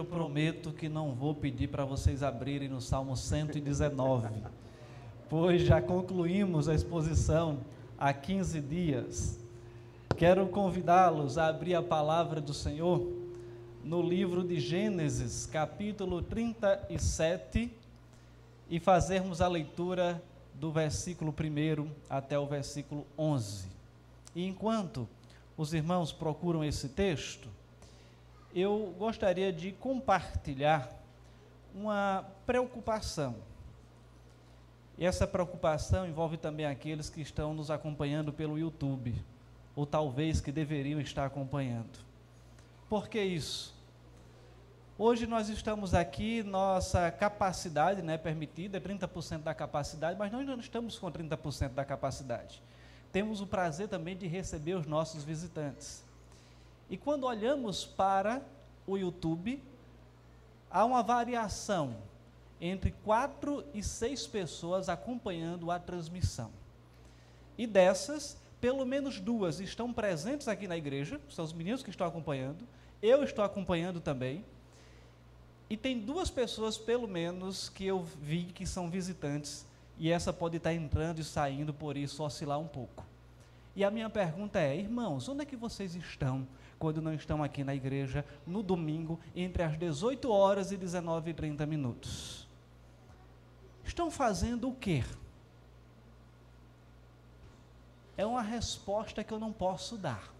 eu prometo que não vou pedir para vocês abrirem no Salmo 119, pois já concluímos a exposição há 15 dias. Quero convidá-los a abrir a palavra do Senhor no livro de Gênesis, capítulo 37, e fazermos a leitura do versículo 1 até o versículo 11. E enquanto os irmãos procuram esse texto, eu gostaria de compartilhar uma preocupação. E essa preocupação envolve também aqueles que estão nos acompanhando pelo YouTube, ou talvez que deveriam estar acompanhando. Por que isso? Hoje nós estamos aqui, nossa capacidade né, permitida é 30% da capacidade, mas nós não estamos com 30% da capacidade. Temos o prazer também de receber os nossos visitantes. E quando olhamos para o YouTube, há uma variação entre quatro e seis pessoas acompanhando a transmissão. E dessas, pelo menos duas estão presentes aqui na igreja, são os meninos que estão acompanhando, eu estou acompanhando também. E tem duas pessoas, pelo menos, que eu vi que são visitantes, e essa pode estar entrando e saindo, por isso oscilar um pouco. E a minha pergunta é, irmãos, onde é que vocês estão quando não estão aqui na igreja no domingo, entre as 18 horas e 19 e 30 minutos. Estão fazendo o quê? É uma resposta que eu não posso dar,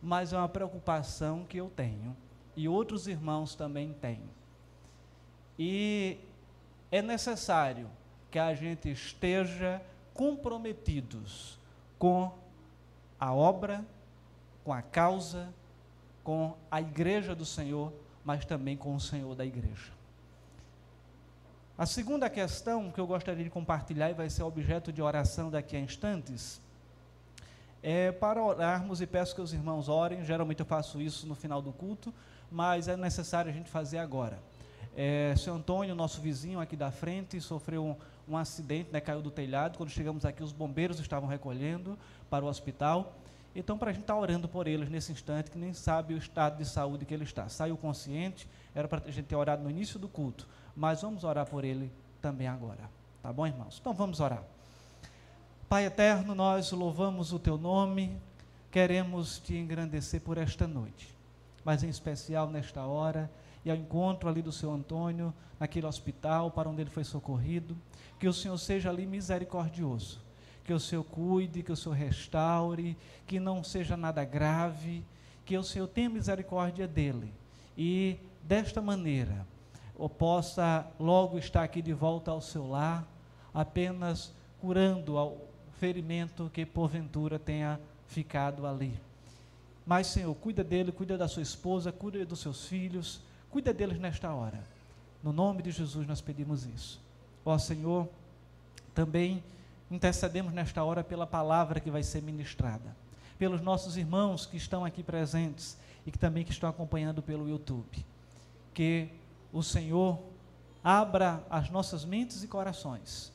mas é uma preocupação que eu tenho e outros irmãos também têm. E é necessário que a gente esteja comprometidos com a obra com a causa, com a igreja do Senhor, mas também com o Senhor da igreja. A segunda questão que eu gostaria de compartilhar e vai ser objeto de oração daqui a instantes, é para orarmos e peço que os irmãos orem. Geralmente eu faço isso no final do culto, mas é necessário a gente fazer agora. É, seu Antônio, nosso vizinho aqui da frente, sofreu um, acidente, né, caiu do telhado. Quando chegamos aqui, os bombeiros estavam recolhendo para o hospital. Então, para a gente estar tá orando por eles nesse instante, que nem sabe o estado de saúde que ele está. Saiu consciente, era para a gente ter orado no início do culto, mas vamos orar por ele também agora. Tá bom, irmãos? Então vamos orar. Pai eterno, nós louvamos o teu nome, queremos te engrandecer por esta noite, mas em especial nesta hora e ao encontro ali do seu Antônio, naquele hospital para onde ele foi socorrido, que o Senhor seja ali misericordioso que o Senhor cuide, que o Senhor restaure, que não seja nada grave, que o Senhor tenha misericórdia dele. E desta maneira, eu possa logo estar aqui de volta ao seu lar, apenas curando o ferimento que porventura tenha ficado ali. Mas, Senhor, cuida dele, cuida da sua esposa, cuida dos seus filhos, cuida deles nesta hora. No nome de Jesus nós pedimos isso. Ó Senhor, também intercedemos nesta hora pela palavra que vai ser ministrada, pelos nossos irmãos que estão aqui presentes e que também que estão acompanhando pelo YouTube. Que o Senhor abra as nossas mentes e corações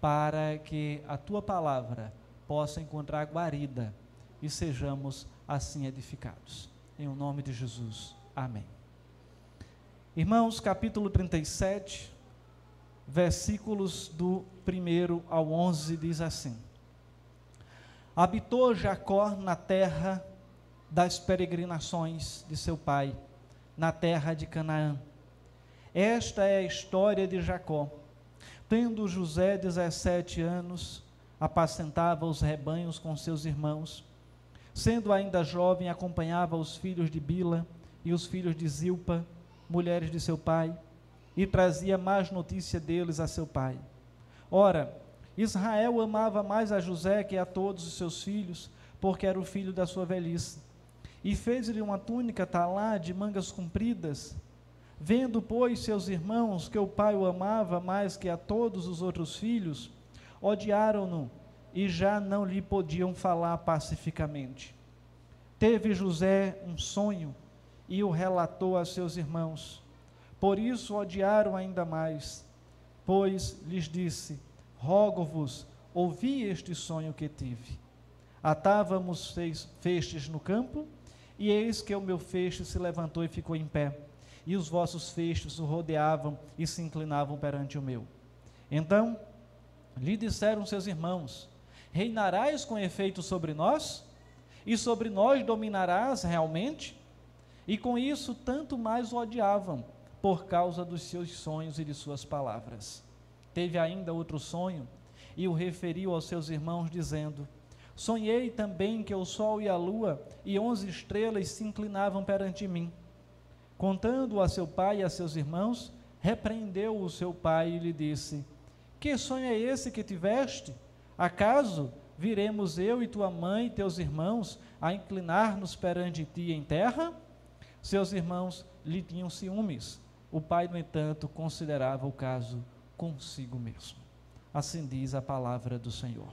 para que a tua palavra possa encontrar guarida e sejamos assim edificados. Em o nome de Jesus. Amém. Irmãos, capítulo 37, versículos do 1 ao 11 diz assim: Habitou Jacó na terra das peregrinações de seu pai, na terra de Canaã. Esta é a história de Jacó. Tendo José 17 anos, apacentava os rebanhos com seus irmãos. Sendo ainda jovem, acompanhava os filhos de Bila e os filhos de Zilpa, mulheres de seu pai, e trazia mais notícia deles a seu pai. Ora, Israel amava mais a José que a todos os seus filhos, porque era o filho da sua velhice. E fez-lhe uma túnica talá de mangas compridas. Vendo, pois, seus irmãos que o pai o amava mais que a todos os outros filhos, odiaram-no e já não lhe podiam falar pacificamente. Teve José um sonho e o relatou a seus irmãos. Por isso odiaram ainda mais pois lhes disse: Rogo-vos, ouvi este sonho que tive. Atávamos festes no campo, E eis que o meu feixe se levantou e ficou em pé, e os vossos feixes o rodeavam e se inclinavam perante o meu. Então lhe disseram seus irmãos: Reinarás com efeito sobre nós? E sobre nós dominarás realmente? E com isso, tanto mais o odiavam, por causa dos seus sonhos e de suas palavras. Teve ainda outro sonho, e o referiu aos seus irmãos, dizendo: Sonhei também que o sol e a lua e onze estrelas se inclinavam perante mim. Contando a seu pai e a seus irmãos, repreendeu o seu pai e lhe disse: Que sonho é esse que tiveste? Acaso viremos eu e tua mãe e teus irmãos a inclinar-nos perante ti em terra? Seus irmãos lhe tinham ciúmes. O pai, no entanto, considerava o caso consigo mesmo. Assim diz a palavra do Senhor.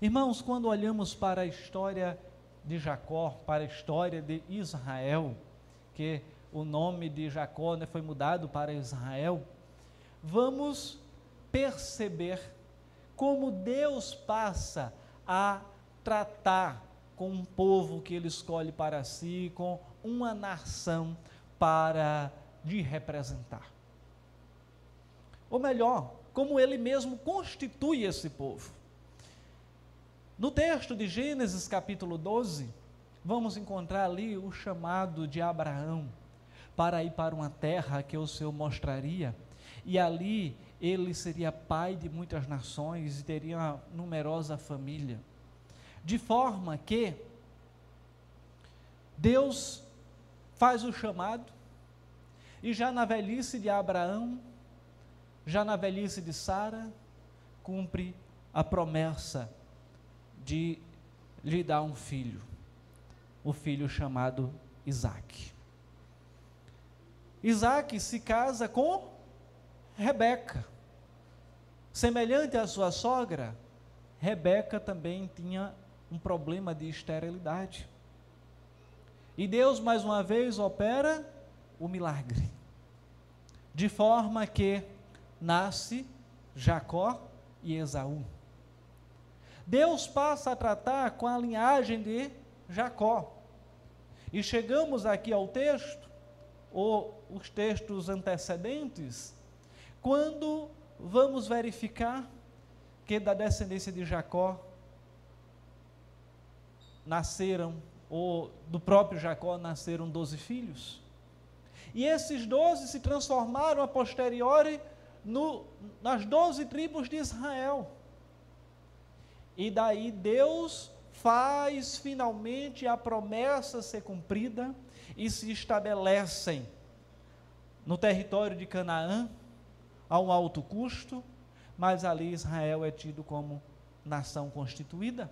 Irmãos, quando olhamos para a história de Jacó, para a história de Israel, que o nome de Jacó né, foi mudado para Israel, vamos perceber como Deus passa a tratar com um povo que ele escolhe para si, com uma nação para lhe representar. Ou melhor, como ele mesmo constitui esse povo. No texto de Gênesis capítulo 12, vamos encontrar ali o chamado de Abraão para ir para uma terra que o Senhor mostraria, e ali ele seria pai de muitas nações e teria uma numerosa família. De forma que Deus faz o chamado, e já na velhice de Abraão, já na velhice de Sara, cumpre a promessa de lhe dar um filho, o filho chamado Isaac. Isaac se casa com Rebeca. Semelhante à sua sogra, Rebeca também tinha um problema de esterilidade. E Deus mais uma vez opera o milagre, de forma que nasce Jacó e Esaú. Deus passa a tratar com a linhagem de Jacó. E chegamos aqui ao texto, ou os textos antecedentes, quando vamos verificar que da descendência de Jacó nasceram, ou do próprio Jacó nasceram doze filhos. E esses doze se transformaram a posteriori no, nas doze tribos de Israel. E daí Deus faz finalmente a promessa ser cumprida e se estabelecem no território de Canaã a um alto custo, mas ali Israel é tido como nação constituída,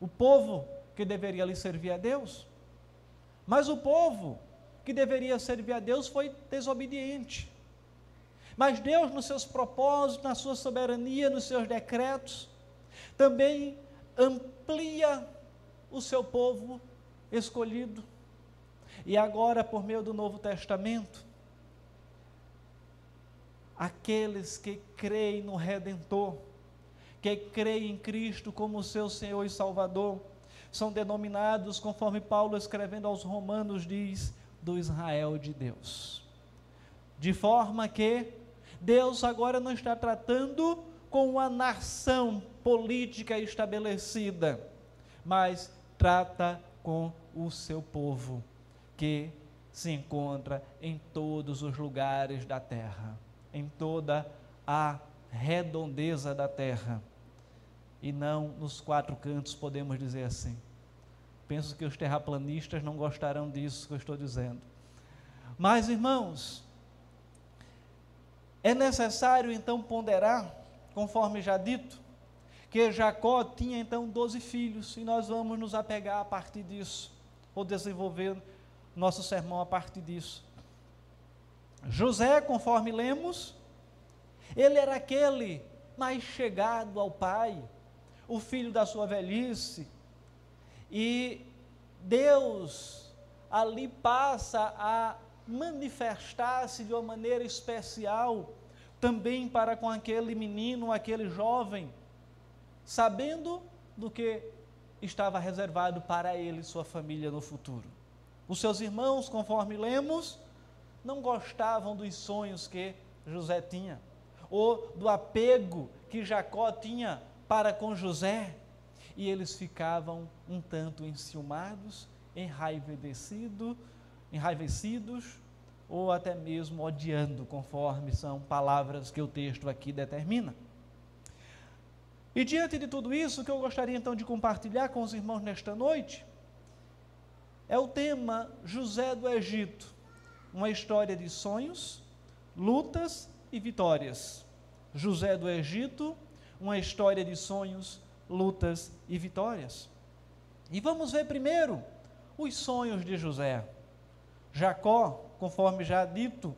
o povo que deveria lhe servir a Deus. Mas o povo que deveria servir a Deus foi desobediente. Mas Deus, nos seus propósitos, na sua soberania, nos seus decretos, também amplia o seu povo escolhido. E agora, por meio do Novo Testamento, aqueles que creem no Redentor, que creem em Cristo como seu Senhor e Salvador, são denominados, conforme Paulo escrevendo aos Romanos diz, do Israel de Deus. De forma que Deus agora não está tratando com uma nação política estabelecida, mas trata com o seu povo, que se encontra em todos os lugares da terra, em toda a redondeza da terra, e não nos quatro cantos, podemos dizer assim. Penso que os terraplanistas não gostarão disso que eu estou dizendo. Mas, irmãos, é necessário então ponderar conforme já dito, que Jacó tinha então doze filhos, e nós vamos nos apegar a partir disso, ou desenvolver nosso sermão a partir disso. José, conforme lemos, ele era aquele mais chegado ao pai, o filho da sua velhice, e Deus ali passa a manifestar-se de uma maneira especial também para com aquele menino, aquele jovem, sabendo do que estava reservado para ele e sua família no futuro. Os seus irmãos, conforme lemos, não gostavam dos sonhos que José tinha, ou do apego que Jacó tinha para com José, e eles ficavam um tanto enciumados, enraivecidos, enraivecidos ou até mesmo odiando, conforme são palavras que o texto aqui determina. E diante de tudo isso, o que eu gostaria então de compartilhar com os irmãos nesta noite é o tema José do Egito, uma história de sonhos, lutas e vitórias. José do Egito, uma história de sonhos, lutas e vitórias. E vamos ver primeiro os sonhos de José. Jacó, conforme já dito,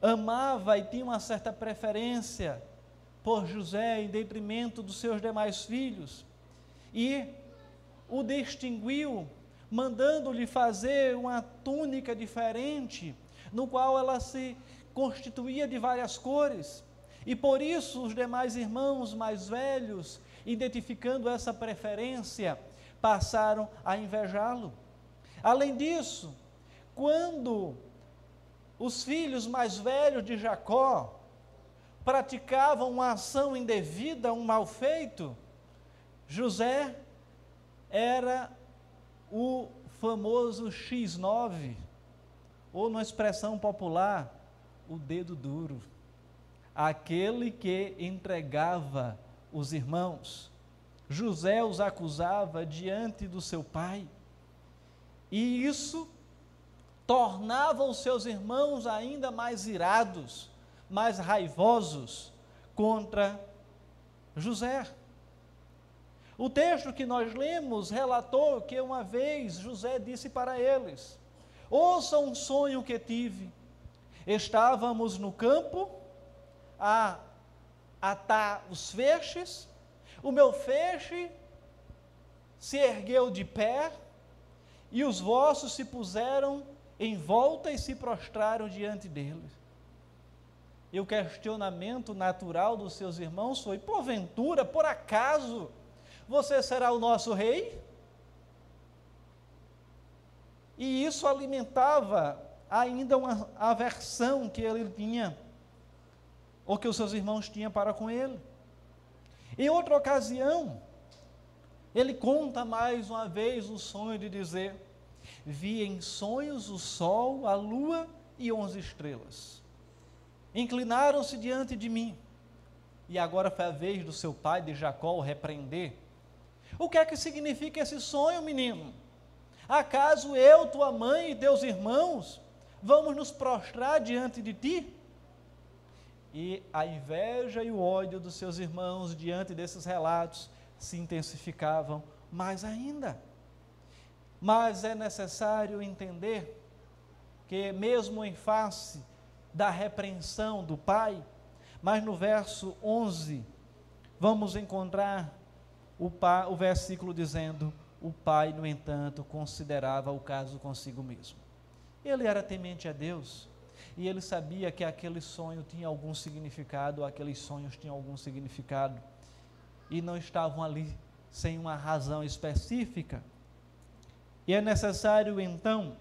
amava e tinha uma certa preferência por José em detrimento dos seus demais filhos. E o distinguiu, mandando-lhe fazer uma túnica diferente, no qual ela se constituía de várias cores. E por isso os demais irmãos mais velhos, identificando essa preferência, passaram a invejá-lo. Além disso, quando os filhos mais velhos de Jacó praticavam uma ação indevida, um mal feito, José era o famoso X9, ou numa expressão popular, o dedo duro, aquele que entregava os irmãos. José os acusava diante do seu pai, e isso tornava os seus irmãos ainda mais irados, mais raivosos contra José. O texto que nós lemos relatou que uma vez José disse para eles: Ouça um sonho que tive. Estávamos no campo a atar os feixes, o meu feixe se ergueu de pé e os vossos se puseram em volta e se prostraram diante dele. E o questionamento natural dos seus irmãos foi: porventura, por acaso, você será o nosso rei? E isso alimentava ainda uma aversão que ele tinha, ou que os seus irmãos tinham para com ele. Em outra ocasião, ele conta mais uma vez o sonho de dizer: Vi em sonhos o sol, a lua e onze estrelas. Inclinaram-se diante de mim. E agora foi a vez do seu pai, de Jacó, o repreender. O que é que significa esse sonho, menino? Acaso eu, tua mãe e teus irmãos vamos nos prostrar diante de ti? E a inveja e o ódio dos seus irmãos diante desses relatos se intensificavam mais ainda. Mas é necessário entender que, mesmo em face da repreensão do pai, mas no verso 11, vamos encontrar o, pa, o versículo dizendo: O pai, no entanto, considerava o caso consigo mesmo. Ele era temente a Deus e ele sabia que aquele sonho tinha algum significado, aqueles sonhos tinham algum significado e não estavam ali sem uma razão específica. E é necessário então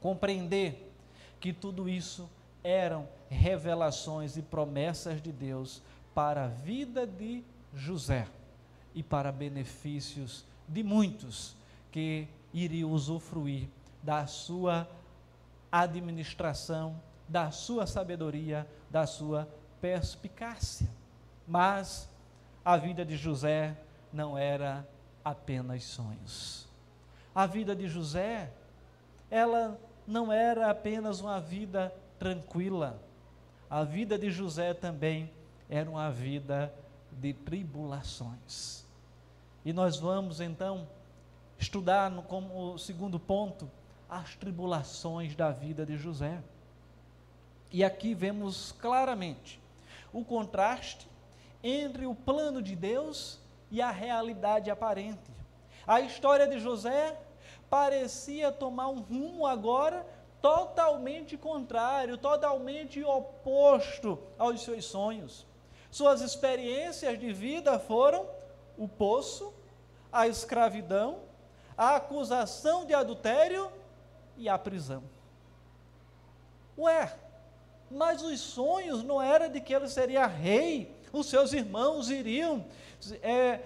compreender que tudo isso eram revelações e promessas de Deus para a vida de José e para benefícios de muitos que iriam usufruir da sua administração, da sua sabedoria, da sua perspicácia. Mas a vida de José não era apenas sonhos a vida de José, ela não era apenas uma vida tranquila. A vida de José também era uma vida de tribulações. E nós vamos então estudar no, como segundo ponto as tribulações da vida de José. E aqui vemos claramente o contraste entre o plano de Deus e a realidade aparente. A história de José parecia tomar um rumo agora totalmente contrário, totalmente oposto aos seus sonhos. Suas experiências de vida foram o poço, a escravidão, a acusação de adultério e a prisão. Ué, mas os sonhos não era de que ele seria rei, os seus irmãos iriam é,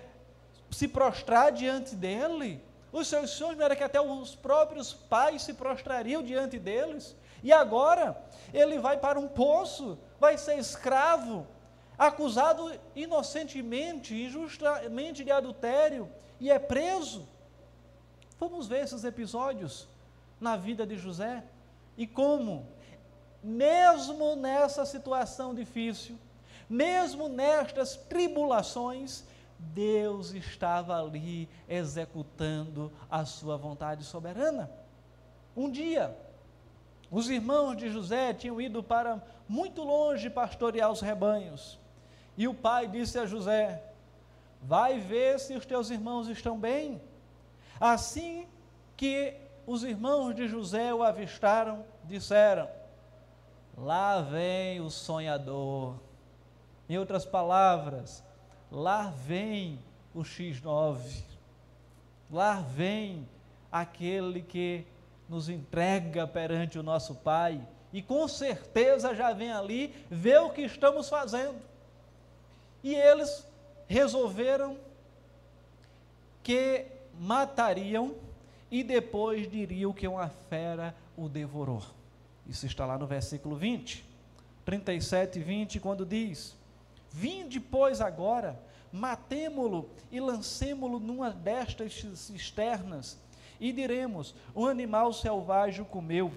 se prostrar diante dele. Os seus sonhos não era que até os próprios pais se prostrariam diante deles. E agora ele vai para um poço, vai ser escravo, acusado inocentemente, injustamente de adultério e é preso. Vamos ver esses episódios na vida de José e como, mesmo nessa situação difícil, mesmo nestas tribulações, Deus estava ali executando a sua vontade soberana. Um dia, os irmãos de José tinham ido para muito longe pastorear os rebanhos. E o pai disse a José: Vai ver se os teus irmãos estão bem. Assim que os irmãos de José o avistaram, disseram: Lá vem o sonhador. Em outras palavras, lá vem o X9. Lá vem aquele que nos entrega perante o nosso Pai e com certeza já vem ali ver o que estamos fazendo. E eles resolveram que matariam e depois diriam que uma fera o devorou. Isso está lá no versículo 20, 37 e 20, quando diz: Vinde, pois, agora, matemo-lo e lancemo-lo numa destas cisternas, e diremos: Um animal selvagem o comeu,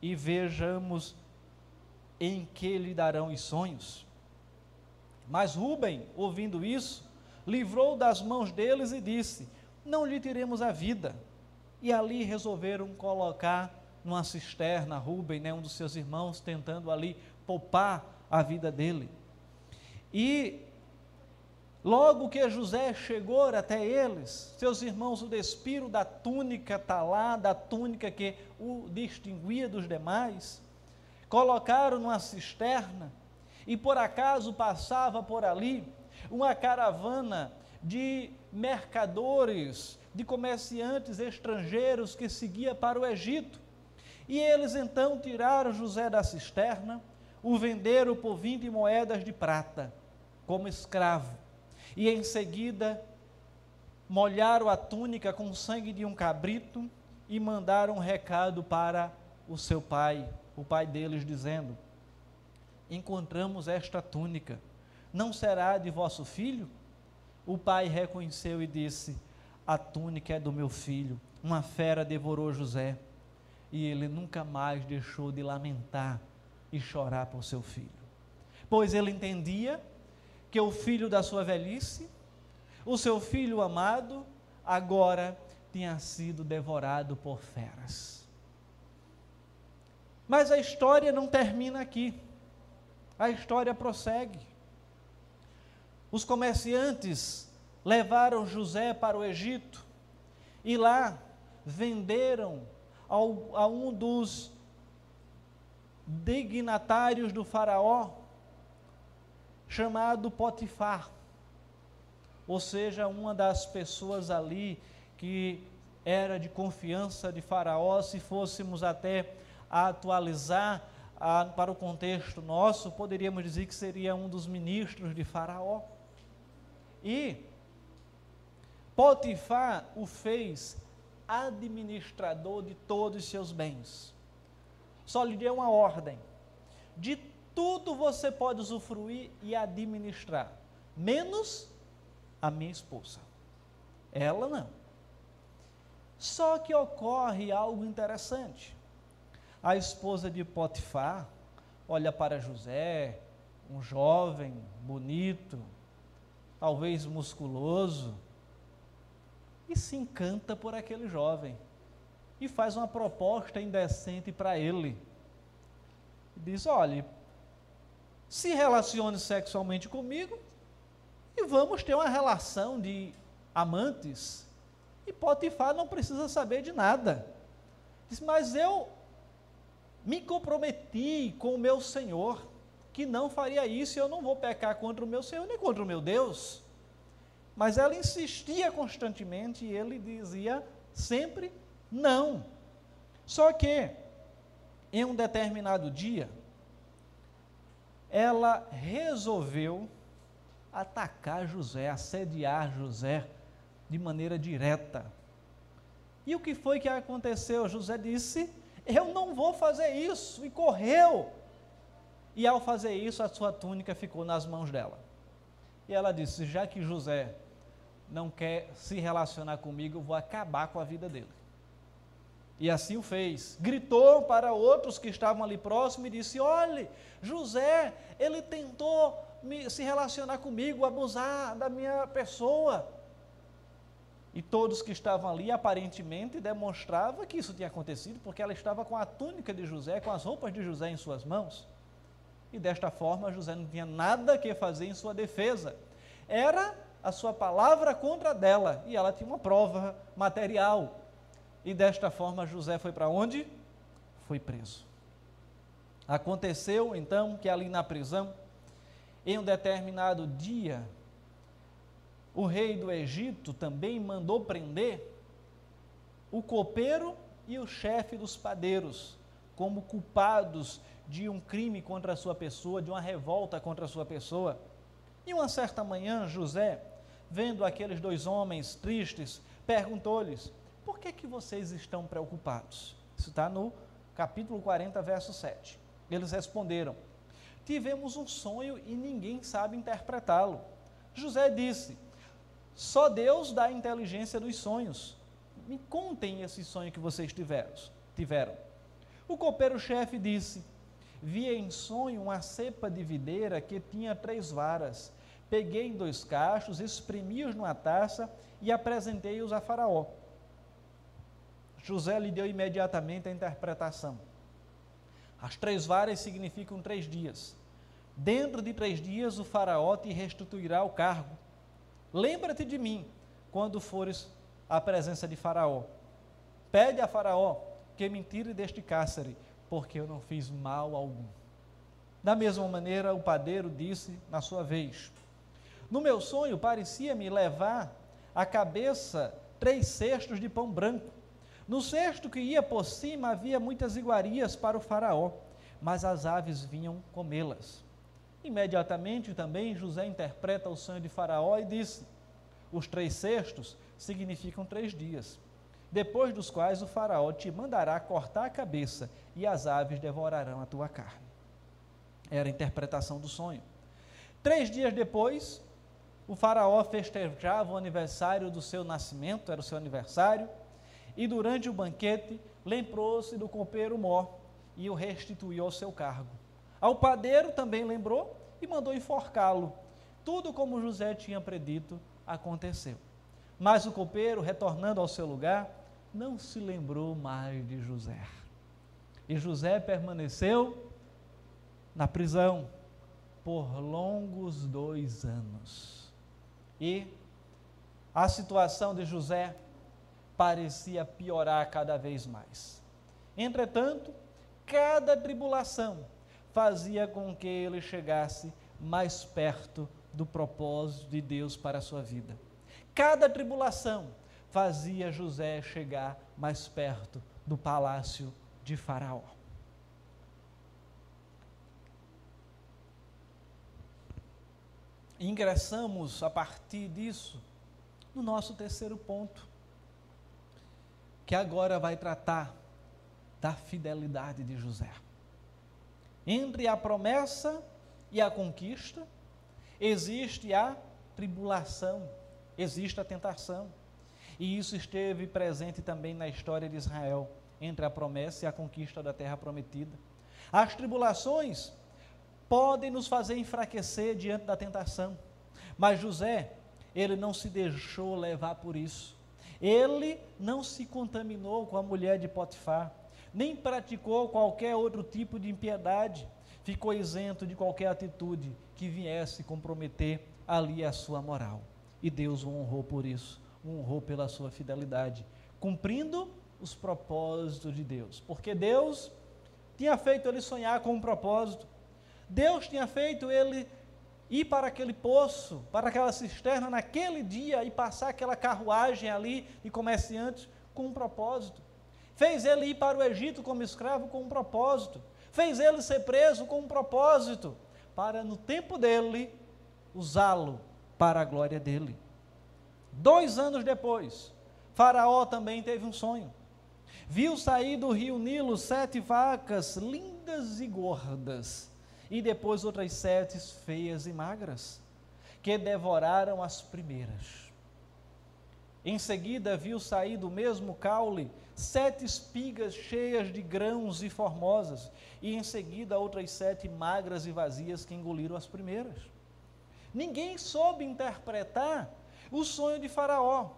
e vejamos em que lhe darão os sonhos. Mas Rubem, ouvindo isso, livrou das mãos deles e disse: Não lhe tiremos a vida. E ali resolveram colocar numa cisterna Rubem, né, um dos seus irmãos, tentando ali poupar a vida dele. E logo que José chegou até eles, seus irmãos o despiram da túnica talá, da túnica que o distinguia dos demais, colocaram numa cisterna, e por acaso passava por ali uma caravana de mercadores, de comerciantes estrangeiros que seguia para o Egito. E eles então tiraram José da cisterna, o venderam por 20 moedas de prata, como escravo. E em seguida molharam a túnica com sangue de um cabrito e mandaram um recado para o seu pai, o pai deles, dizendo: Encontramos esta túnica, não será de vosso filho? O pai reconheceu e disse: A túnica é do meu filho. Uma fera devorou José e ele nunca mais deixou de lamentar e chorar por seu filho. Pois ele entendia que o filho da sua velhice, o seu filho amado, agora tinha sido devorado por feras. Mas a história não termina aqui. A história prossegue. Os comerciantes levaram José para o Egito e lá venderam ao, a um dos dignatários do Faraó, chamado Potifar, ou seja, uma das pessoas ali que era de confiança de Faraó, se fôssemos até atualizar a, para o contexto nosso, poderíamos dizer que seria um dos ministros de Faraó. E Potifar o fez administrador de todos os seus bens. Só lhe deu uma ordem: de tudo você pode usufruir e administrar, menos a minha esposa. Ela não. Só que ocorre algo interessante. A esposa de Potifar olha para José, um jovem, bonito, talvez musculoso, e se encanta por aquele jovem e faz uma proposta indecente para ele. Diz: olhe, se relacione sexualmente comigo e vamos ter uma relação de amantes. E Potifar não precisa saber de nada. Diz: mas eu me comprometi com o meu Senhor que não faria isso e eu não vou pecar contra o meu Senhor nem contra o meu Deus. Mas ela insistia constantemente e ele dizia sempre não. Só que, em um determinado dia, ela resolveu atacar José, assediar José de maneira direta. E o que foi que aconteceu? José disse: Eu não vou fazer isso, e correu. E ao fazer isso, a sua túnica ficou nas mãos dela. E ela disse: Já que José não quer se relacionar comigo, eu vou acabar com a vida dele. E assim o fez. Gritou para outros que estavam ali próximos e disse: Olhe, José, ele tentou me, se relacionar comigo, abusar da minha pessoa. E todos que estavam ali aparentemente demonstravam que isso tinha acontecido, porque ela estava com a túnica de José, com as roupas de José em suas mãos. E desta forma José não tinha nada que fazer em sua defesa. Era a sua palavra contra dela, e ela tinha uma prova material. E desta forma José foi para onde? Foi preso. Aconteceu então que ali na prisão, em um determinado dia, o rei do Egito também mandou prender o copeiro e o chefe dos padeiros, como culpados de um crime contra a sua pessoa, de uma revolta contra a sua pessoa. E uma certa manhã, José, vendo aqueles dois homens tristes, perguntou-lhes: Por que, que vocês estão preocupados? Isso está no capítulo 40, verso 7. Eles responderam: Tivemos um sonho e ninguém sabe interpretá-lo. José disse: só Deus dá a inteligência dos sonhos. Me contem esse sonho que vocês tiveram. O copeiro-chefe disse: Vi em sonho uma cepa de videira que tinha três varas. Peguei dois cachos, espremi-os numa taça e apresentei-os a Faraó. José lhe deu imediatamente a interpretação. As três varas significam três dias. Dentro de três dias o Faraó te restituirá o cargo Lembra-te de mim quando fores à presença de Faraó. Pede a Faraó que me tire deste cárcere, porque eu não fiz mal algum. Da mesma maneira, o padeiro disse na sua vez: No meu sonho parecia-me levar à cabeça três cestos de pão branco. No cesto que ia por cima havia muitas iguarias para o Faraó, mas as aves vinham comê-las. Imediatamente também José interpreta o sonho de Faraó e disse: Os três cestos significam três dias, depois dos quais o Faraó te mandará cortar a cabeça e as aves devorarão a tua carne. Era a interpretação do sonho. Três dias depois, o Faraó festejava o aniversário do seu nascimento, era o seu aniversário, e durante o banquete lembrou-se do copeiro mor e o restituiu ao seu cargo. Ao padeiro também lembrou e mandou enforcá-lo. Tudo como José tinha predito aconteceu. Mas o copeiro, retornando ao seu lugar, não se lembrou mais de José. E José permaneceu na prisão por longos dois anos. E a situação de José parecia piorar cada vez mais. Entretanto, cada tribulação fazia com que ele chegasse mais perto do propósito de Deus para a sua vida. Cada tribulação fazia José chegar mais perto do palácio de Faraó. Ingressamos a partir disso no nosso terceiro ponto, que agora vai tratar da fidelidade de José. Entre a promessa e a conquista, existe a tribulação, existe a tentação. E isso esteve presente também na história de Israel, entre a promessa e a conquista da terra prometida. As tribulações podem nos fazer enfraquecer diante da tentação, mas José, ele não se deixou levar por isso. Ele não se contaminou com a mulher de Potifar nem praticou qualquer outro tipo de impiedade, ficou isento de qualquer atitude que viesse comprometer ali a sua moral. E Deus o honrou por isso, o honrou pela sua fidelidade, cumprindo os propósitos de Deus. Porque Deus tinha feito ele sonhar com um propósito. Deus tinha feito ele ir para aquele poço, para aquela cisterna naquele dia e passar aquela carruagem ali de comerciantes com um propósito. Fez ele ir para o Egito como escravo com um propósito. Fez ele ser preso com um propósito, para no tempo dele usá-lo para a glória dele. Dois anos depois, Faraó também teve um sonho. Viu sair do rio Nilo sete vacas lindas e gordas e depois outras sete feias e magras, que devoraram as primeiras. Em seguida, viu sair do mesmo caule sete espigas cheias de grãos e formosas, e em seguida outras sete magras e vazias que engoliram as primeiras. Ninguém soube interpretar o sonho de Faraó.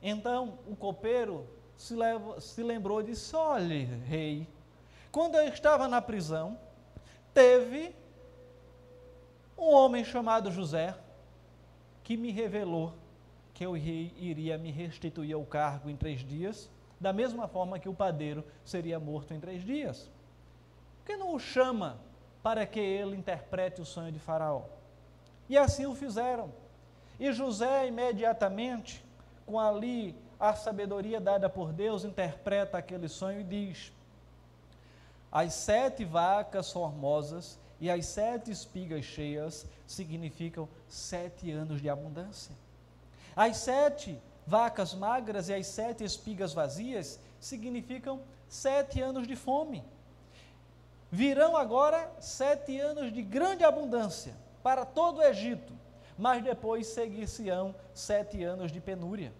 Então o copeiro se, se lembrou e disse: Olhe, rei, quando eu estava na prisão, teve um homem chamado José que me revelou que eu iria me restituir ao cargo em três dias, da mesma forma que o padeiro seria morto em três dias. Por que não o chama para que ele interprete o sonho de Faraó? E assim o fizeram. E José, imediatamente, com ali a sabedoria dada por Deus, interpreta aquele sonho e diz: as sete vacas formosas e as sete espigas cheias significam sete anos de abundância. As sete vacas magras e as sete espigas vazias significam sete anos de fome. Virão agora sete anos de grande abundância para todo o Egito, mas depois seguir-se-ão sete anos de penúria.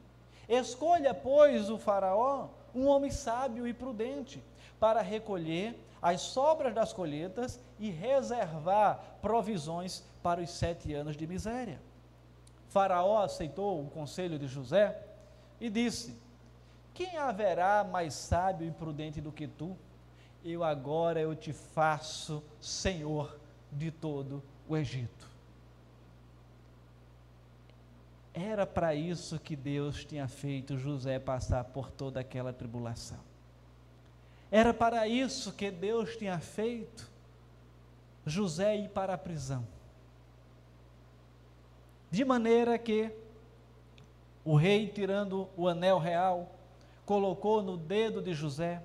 Escolha, pois, o Faraó um homem sábio e prudente para recolher as sobras das colheitas e reservar provisões para os sete anos de miséria. Faraó aceitou o conselho de José e disse: Quem haverá mais sábio e prudente do que tu? Eu agora eu te faço senhor de todo o Egito. Era para isso que Deus tinha feito José passar por toda aquela tribulação. Era para isso que Deus tinha feito José ir para a prisão. De maneira que o rei, tirando o anel real, colocou no dedo de José,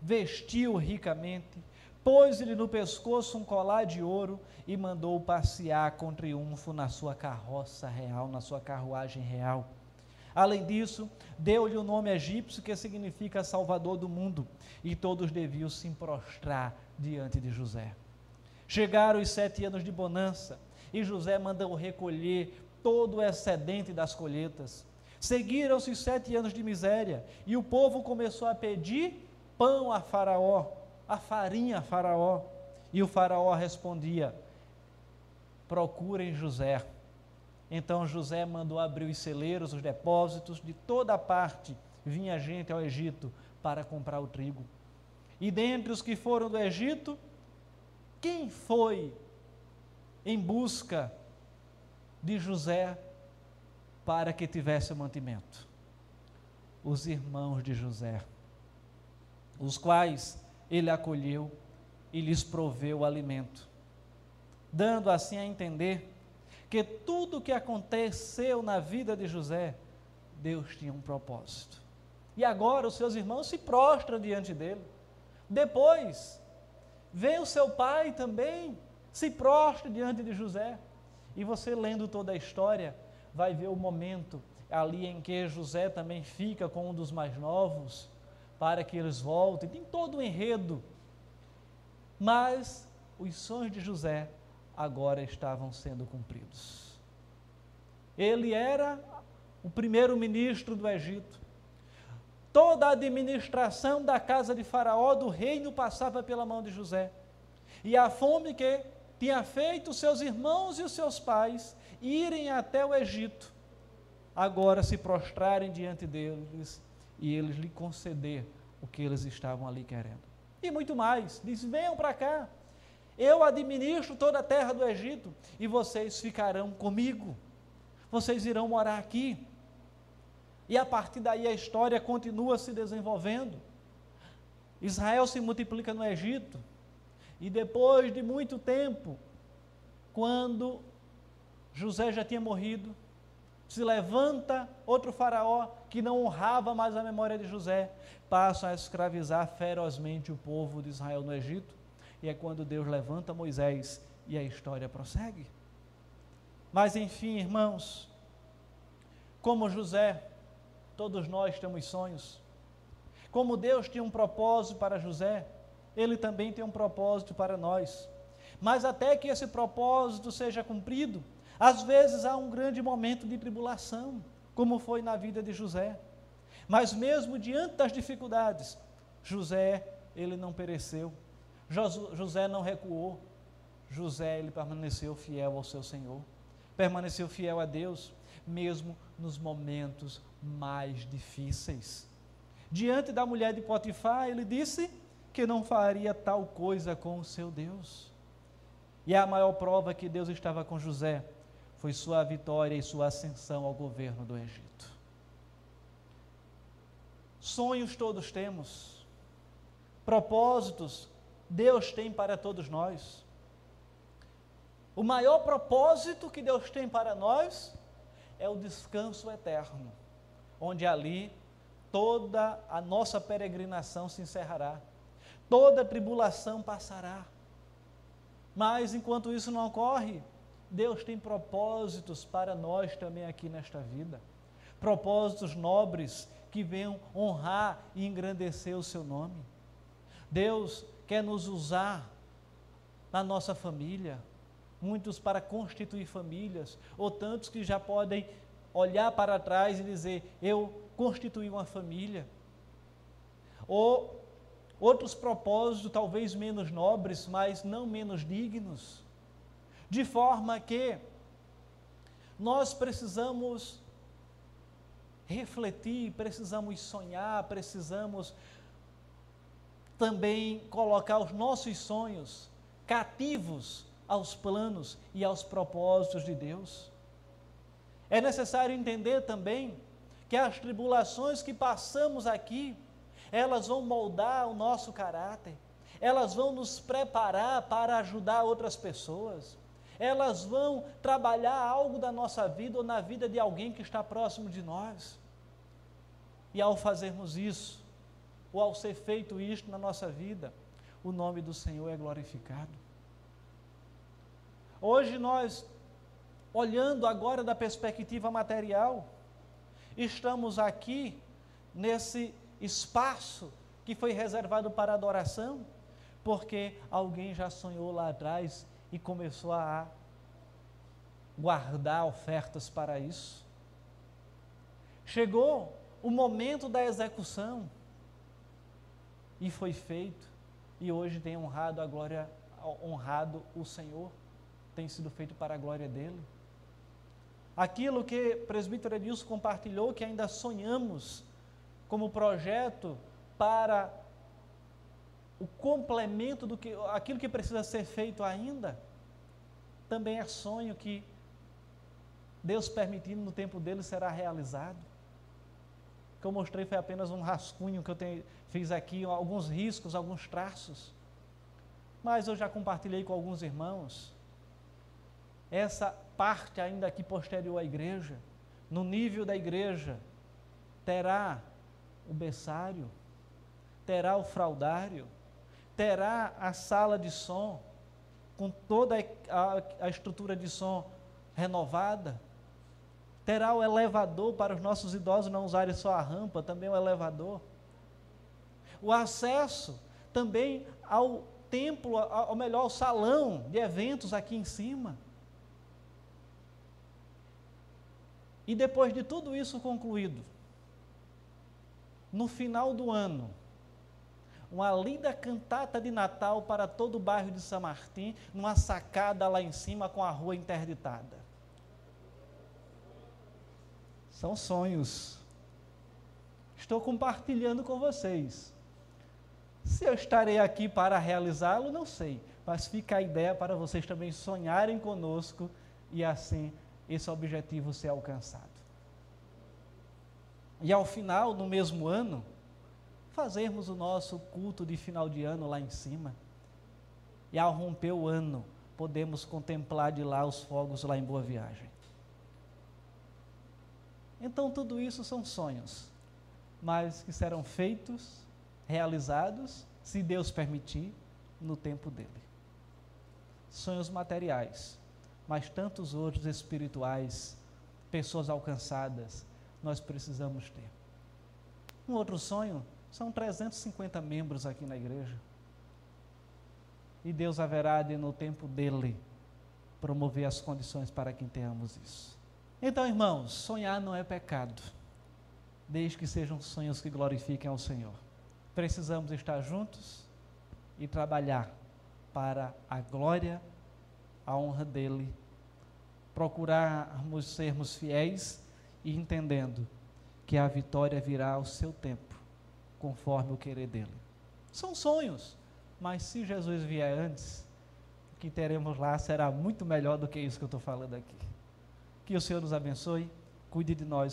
vestiu ricamente, pôs-lhe no pescoço um colar de ouro e mandou passear com triunfo na sua carroça real, na sua carruagem real. Além disso, deu-lhe o nome egípcio, que significa Salvador do mundo, e todos deviam se prostrar diante de José. Chegaram os sete anos de bonança, e José mandou recolher todo o excedente das colheitas. Seguiram-se os sete anos de miséria, e o povo começou a pedir pão a Faraó, a farinha a Faraó. E o Faraó respondia: procurem José então José mandou abrir os celeiros, os depósitos, de toda parte vinha gente ao Egito para comprar o trigo. E dentre os que foram do Egito, quem foi em busca de José para que tivesse mantimento? Os irmãos de José, os quais ele acolheu e lhes proveu o alimento, dando assim a entender que tudo o que aconteceu na vida de José, Deus tinha um propósito. E agora os seus irmãos se prostram diante dele. Depois, vem o seu pai também, se prostra diante de José. E você lendo toda a história, vai ver o momento ali em que José também fica com um dos mais novos, para que eles voltem. Tem todo o enredo. Mas os sonhos de José agora estavam sendo cumpridos. Ele era o primeiro ministro do Egito. Toda a administração da casa de Faraó, do reino, passava pela mão de José. E a fome que tinha feito seus irmãos e os seus pais irem até o Egito, agora se prostrarem diante deles e eles lhe conceder o que eles estavam ali querendo. E muito mais, diz: venham para cá, eu administro toda a terra do Egito e vocês ficarão comigo. Vocês irão morar aqui. E a partir daí a história continua se desenvolvendo. Israel se multiplica no Egito. E depois de muito tempo, quando José já tinha morrido. Se levanta outro faraó que não honrava mais a memória de José, passam a escravizar ferozmente o povo de Israel no Egito. E é quando Deus levanta Moisés e a história prossegue. Mas enfim, irmãos, como José, todos nós temos sonhos. Como Deus tinha um propósito para José, ele também tem um propósito para nós. Mas até que esse propósito seja cumprido, às vezes há um grande momento de tribulação, como foi na vida de José. Mas mesmo diante das dificuldades, José, ele não pereceu. José não recuou. José, ele permaneceu fiel ao seu Senhor. Permaneceu fiel a Deus, mesmo nos momentos mais difíceis. Diante da mulher de Potifar, ele disse que não faria tal coisa com o seu Deus. E a maior prova que Deus estava com José foi sua vitória e sua ascensão ao governo do Egito. Sonhos todos temos, propósitos Deus tem para todos nós. O maior propósito que Deus tem para nós é o descanso eterno, onde ali toda a nossa peregrinação se encerrará, toda tribulação passará. Mas enquanto isso não ocorre, Deus tem propósitos para nós também aqui nesta vida. Propósitos nobres que venham honrar e engrandecer o seu nome. Deus quer nos usar na nossa família, muitos para constituir famílias, ou tantos que já podem olhar para trás e dizer: Eu constituí uma família. Ou outros propósitos, talvez menos nobres, mas não menos dignos. De forma que nós precisamos refletir, precisamos sonhar, precisamos também colocar os nossos sonhos cativos aos planos e aos propósitos de Deus. É necessário entender também que as tribulações que passamos aqui, elas vão moldar o nosso caráter, elas vão nos preparar para ajudar outras pessoas, elas vão trabalhar algo da nossa vida ou na vida de alguém que está próximo de nós. E ao fazermos isso, ou ao ser feito isto na nossa vida, o nome do Senhor é glorificado. Hoje nós, olhando agora da perspectiva material, estamos aqui nesse espaço que foi reservado para adoração, porque alguém já sonhou lá atrás e começou a guardar ofertas para isso. Chegou o momento da execução e foi feito, e hoje tem honrado a glória, honrado o Senhor tem sido feito para a glória dele. Aquilo que presbítero Edilson compartilhou, que ainda sonhamos como projeto para o complemento do que aquilo que precisa ser feito ainda, também é sonho que Deus permitindo no tempo dele será realizado. Que eu mostrei foi apenas um rascunho que eu tenho, fiz aqui, alguns riscos, alguns traços. Mas eu já compartilhei com alguns irmãos essa parte ainda aqui posterior à igreja, no nível da igreja, terá o berçário, terá o fraudário, terá a sala de som, com toda a, a, estrutura de som renovada, terá o elevador para os nossos idosos não usarem só a rampa, também o elevador. O acesso também ao templo, ao melhor, ao salão de eventos aqui em cima E depois de tudo isso concluído, no final do ano, uma linda cantata de Natal para todo o bairro de São Martim, numa sacada lá em cima com a rua interditada. São sonhos. Estou compartilhando com vocês. Se eu estarei aqui para realizá-lo, não sei, mas fica a ideia para vocês também sonharem conosco e assim esse objetivo ser alcançado. E ao final, no mesmo ano, fazermos o nosso culto de final de ano lá em cima. E ao romper o ano, podemos contemplar de lá os fogos lá em Boa Viagem. Então, tudo isso são sonhos, mas que serão feitos, realizados, se Deus permitir, no tempo dele. Sonhos materiais, mas tantos outros espirituais, pessoas alcançadas, nós precisamos ter. Um outro sonho são 350 membros aqui na igreja. E Deus haverá de, no tempo dele, promover as condições para que tenhamos isso. Então, irmãos, sonhar não é pecado, desde que sejam sonhos que glorifiquem ao Senhor. Precisamos estar juntos e trabalhar para a glória, a honra dele, procurarmos sermos fiéis e entendendo que a vitória virá ao seu tempo, conforme o querer dele. São sonhos, mas se Jesus vier antes, o que teremos lá será muito melhor do que isso que eu estou falando aqui. Que o Senhor nos abençoe, cuide de nós